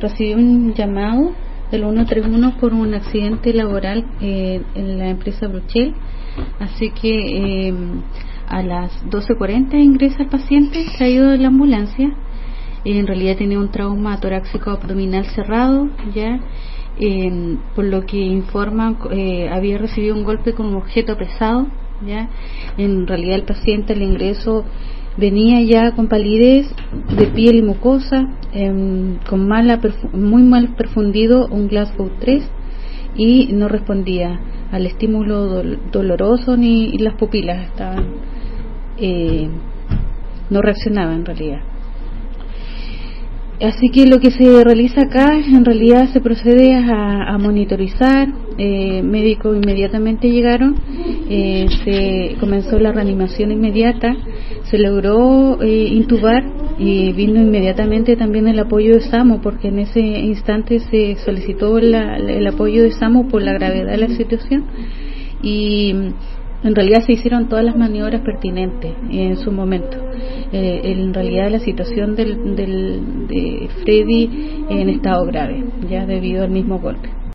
Recibí un llamado del 131 por un accidente laboral eh, en la empresa Bruchel, así que eh, a las 12.40 ingresa el paciente traído de la ambulancia. en realidad tenía un trauma torácico abdominal cerrado, ya. Por lo que informan eh, había recibido un golpe con un objeto pesado, ya. En realidad el paciente al ingreso venía ya con palidez de piel y mucosa, em, con mala muy mal perfundido un Glasgow 3 y no respondía al estímulo doloroso ni las pupilas estaban eh, no reaccionaba en realidad. Así que lo que se realiza acá en realidad se procede a, monitorizar, eh, médicos inmediatamente llegaron, eh, se comenzó la reanimación inmediata, se logró eh, intubar y vino inmediatamente también el apoyo de SAMO porque en ese instante se solicitó el apoyo de SAMO por la gravedad de la situación y en realidad se hicieron todas las maniobras pertinentes en su momento. Eh, en realidad la situación del, del, de Freddy en estado grave, ya debido al mismo golpe.